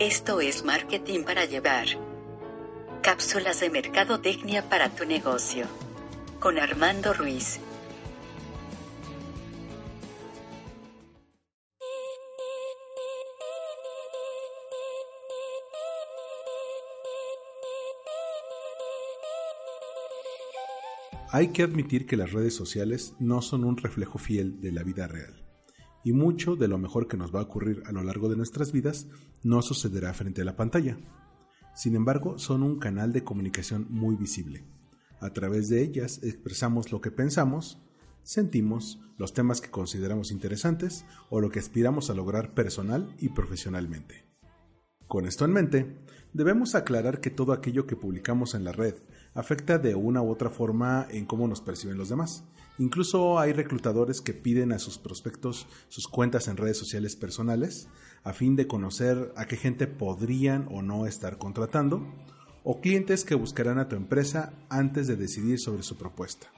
Esto es marketing para llevar. Cápsulas de mercadotecnia para tu negocio. Con Armando Ruiz. Hay que admitir que las redes sociales no son un reflejo fiel de la vida real, y mucho de lo mejor que nos va a ocurrir a lo largo de nuestras vidas no sucederá frente a la pantalla. Sin embargo, son un canal de comunicación muy visible. A través de ellas expresamos lo que pensamos, sentimos, los temas que consideramos interesantes o lo que aspiramos a lograr personal y profesionalmente. Con esto en mente, debemos aclarar que todo aquello que publicamos en la red afecta de una u otra forma en cómo nos perciben los demás. Incluso hay reclutadores que piden a sus prospectos sus cuentas en redes sociales personales a fin de conocer a qué gente podrían o no estar contratando, o clientes que buscarán a tu empresa antes de decidir sobre su propuesta.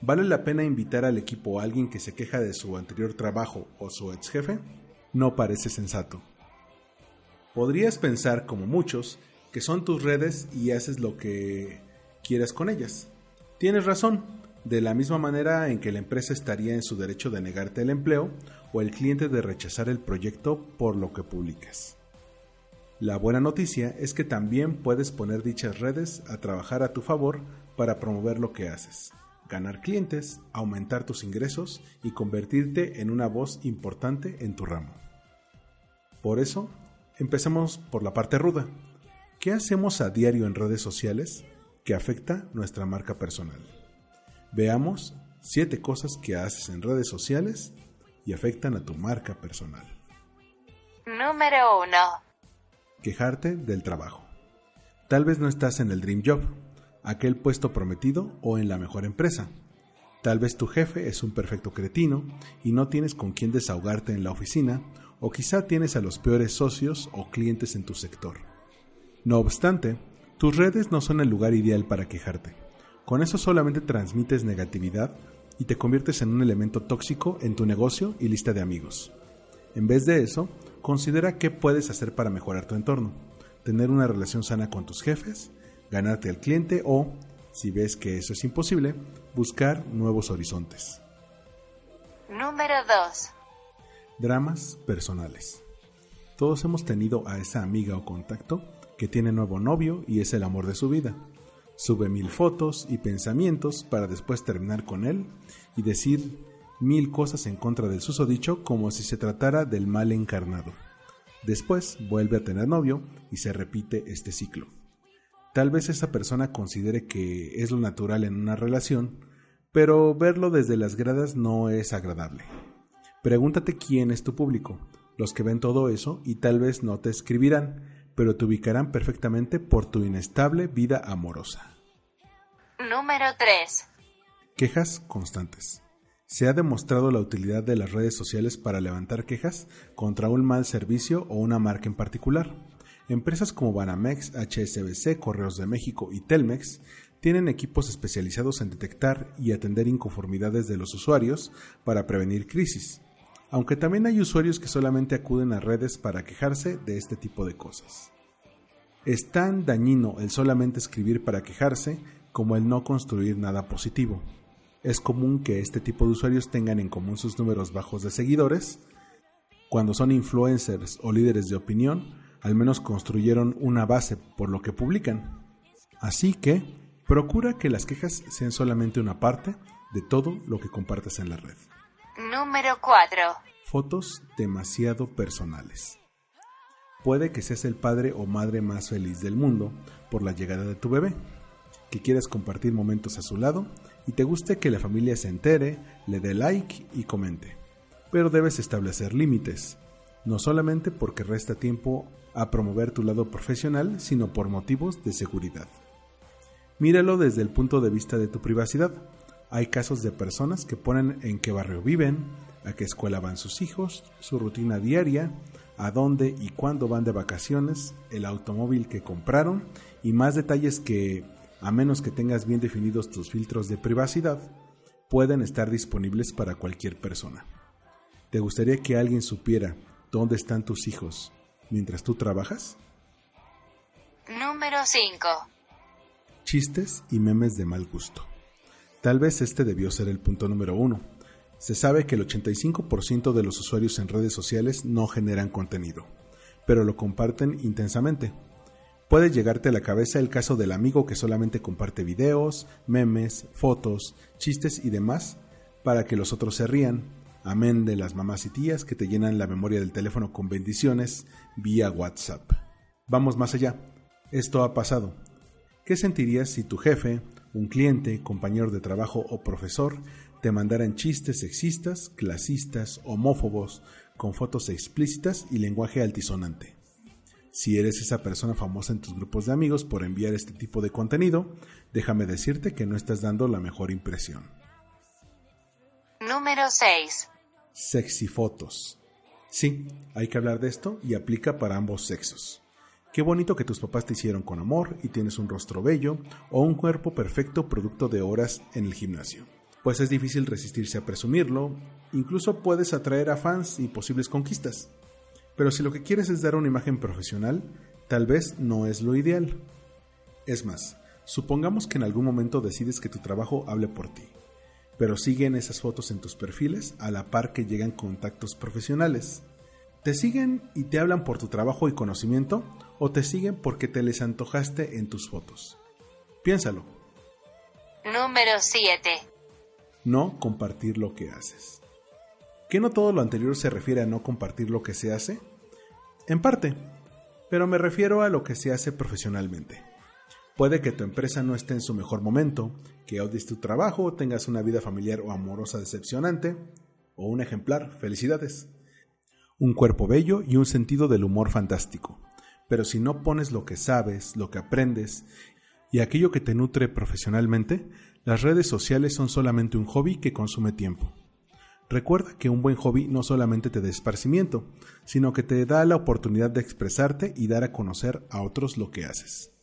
¿Vale la pena invitar al equipo a alguien que se queja de su anterior trabajo o su ex jefe? No parece sensato. Podrías pensar, como muchos, que son tus redes y haces lo que quieras con ellas. Tienes razón, de la misma manera en que la empresa estaría en su derecho de negarte el empleo o el cliente de rechazar el proyecto por lo que publicas. La buena noticia es que también puedes poner dichas redes a trabajar a tu favor para promover lo que haces, ganar clientes, aumentar tus ingresos y convertirte en una voz importante en tu ramo. Por eso, Empecemos por la parte ruda. ¿Qué hacemos a diario en redes sociales que afecta nuestra marca personal? Veamos 7 cosas que haces en redes sociales y afectan a tu marca personal. Número 1. Quejarte del trabajo. Tal vez no estás en el Dream Job, aquel puesto prometido o en la mejor empresa. Tal vez tu jefe es un perfecto cretino y no tienes con quién desahogarte en la oficina o quizá tienes a los peores socios o clientes en tu sector. No obstante, tus redes no son el lugar ideal para quejarte. Con eso solamente transmites negatividad y te conviertes en un elemento tóxico en tu negocio y lista de amigos. En vez de eso, considera qué puedes hacer para mejorar tu entorno, tener una relación sana con tus jefes, ganarte al cliente o, si ves que eso es imposible, buscar nuevos horizontes. Número 2 dramas personales. Todos hemos tenido a esa amiga o contacto que tiene nuevo novio y es el amor de su vida. Sube mil fotos y pensamientos para después terminar con él y decir mil cosas en contra del susodicho como si se tratara del mal encarnado. Después vuelve a tener novio y se repite este ciclo. Tal vez esa persona considere que es lo natural en una relación, pero verlo desde las gradas no es agradable. Pregúntate quién es tu público, los que ven todo eso y tal vez no te escribirán, pero te ubicarán perfectamente por tu inestable vida amorosa. Número 3. Quejas constantes. Se ha demostrado la utilidad de las redes sociales para levantar quejas contra un mal servicio o una marca en particular. Empresas como Banamex, HSBC, Correos de México y Telmex tienen equipos especializados en detectar y atender inconformidades de los usuarios para prevenir crisis aunque también hay usuarios que solamente acuden a redes para quejarse de este tipo de cosas. Es tan dañino el solamente escribir para quejarse como el no construir nada positivo. Es común que este tipo de usuarios tengan en común sus números bajos de seguidores. Cuando son influencers o líderes de opinión, al menos construyeron una base por lo que publican. Así que, procura que las quejas sean solamente una parte de todo lo que compartes en la red. Número 4. Fotos demasiado personales. Puede que seas el padre o madre más feliz del mundo por la llegada de tu bebé, que quieras compartir momentos a su lado y te guste que la familia se entere, le dé like y comente. Pero debes establecer límites, no solamente porque resta tiempo a promover tu lado profesional, sino por motivos de seguridad. Míralo desde el punto de vista de tu privacidad hay casos de personas que ponen en qué barrio viven, a qué escuela van sus hijos, su rutina diaria, a dónde y cuándo van de vacaciones, el automóvil que compraron y más detalles que, a menos que tengas bien definidos tus filtros de privacidad, pueden estar disponibles para cualquier persona. ¿Te gustaría que alguien supiera dónde están tus hijos, mientras tú trabajas? Número 5. Chistes y memes de mal gusto. Tal vez este debió ser el punto número uno. Se sabe que el 85% de los usuarios en redes sociales no generan contenido, pero lo comparten intensamente. Puede llegarte a la cabeza el caso del amigo que solamente comparte videos, memes, fotos, chistes y demás para que los otros se rían, amén de las mamás y tías que te llenan la memoria del teléfono con bendiciones vía WhatsApp. Vamos más allá. Esto ha pasado. ¿Qué sentirías si tu jefe, un cliente, compañero de trabajo o profesor te mandaran chistes sexistas, clasistas, homófobos, con fotos explícitas y lenguaje altisonante? Si eres esa persona famosa en tus grupos de amigos por enviar este tipo de contenido, déjame decirte que no estás dando la mejor impresión. Número 6. Sexy fotos. Sí, hay que hablar de esto y aplica para ambos sexos. Qué bonito que tus papás te hicieron con amor y tienes un rostro bello o un cuerpo perfecto producto de horas en el gimnasio. Pues es difícil resistirse a presumirlo, incluso puedes atraer a fans y posibles conquistas. Pero si lo que quieres es dar una imagen profesional, tal vez no es lo ideal. Es más, supongamos que en algún momento decides que tu trabajo hable por ti pero siguen esas fotos en tus perfiles a la par que llegan contactos profesionales. ¿Te siguen y te hablan por tu trabajo y conocimiento o te siguen porque te les antojaste en tus fotos? Piénsalo. Número 7. No compartir lo que haces. ¿Qué no todo lo anterior se refiere a no compartir lo que se hace? En parte, pero me refiero a lo que se hace profesionalmente. Puede que tu empresa no esté en su mejor momento, que odies tu trabajo, tengas una vida familiar o amorosa decepcionante, o un ejemplar, felicidades. Un cuerpo bello y un sentido del humor fantástico. Pero si no pones lo que sabes, lo que aprendes y aquello que te nutre profesionalmente, las redes sociales son solamente un hobby que consume tiempo. Recuerda que un buen hobby no solamente te da esparcimiento, sino que te da la oportunidad de expresarte y dar a conocer a otros lo que haces.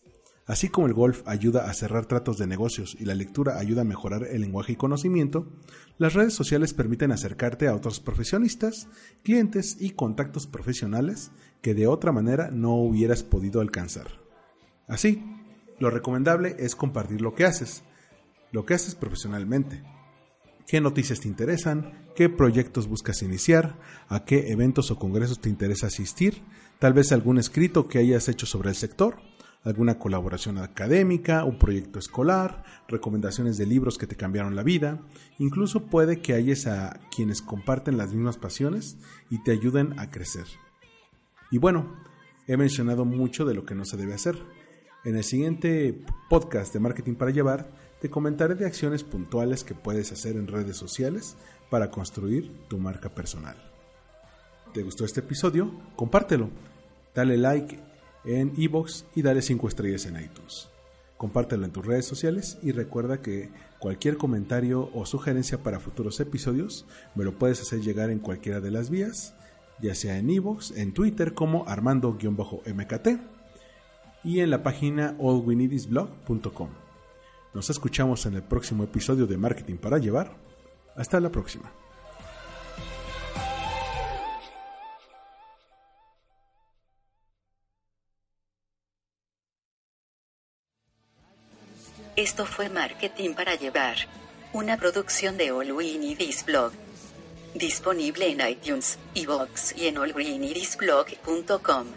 Así como el golf ayuda a cerrar tratos de negocios y la lectura ayuda a mejorar el lenguaje y conocimiento, las redes sociales permiten acercarte a otros profesionistas, clientes y contactos profesionales que de otra manera no hubieras podido alcanzar. Así, lo recomendable es compartir lo que haces, lo que haces profesionalmente. ¿Qué noticias te interesan? ¿Qué proyectos buscas iniciar? ¿A qué eventos o congresos te interesa asistir? Tal vez algún escrito que hayas hecho sobre el sector alguna colaboración académica, un proyecto escolar, recomendaciones de libros que te cambiaron la vida, incluso puede que hayas a quienes comparten las mismas pasiones y te ayuden a crecer. Y bueno, he mencionado mucho de lo que no se debe hacer. En el siguiente podcast de Marketing para Llevar, te comentaré de acciones puntuales que puedes hacer en redes sociales para construir tu marca personal. ¿Te gustó este episodio? Compártelo. Dale like en iBox y dale 5 estrellas en iTunes. Compártelo en tus redes sociales y recuerda que cualquier comentario o sugerencia para futuros episodios me lo puedes hacer llegar en cualquiera de las vías, ya sea en iBox, en Twitter como armando-mkt y en la página allwinidisblog.com. Nos escuchamos en el próximo episodio de Marketing para Llevar. Hasta la próxima. Esto fue Marketing para Llevar. Una producción de All We Blog. Disponible en iTunes, iVoox y en allgreenidisblog.com.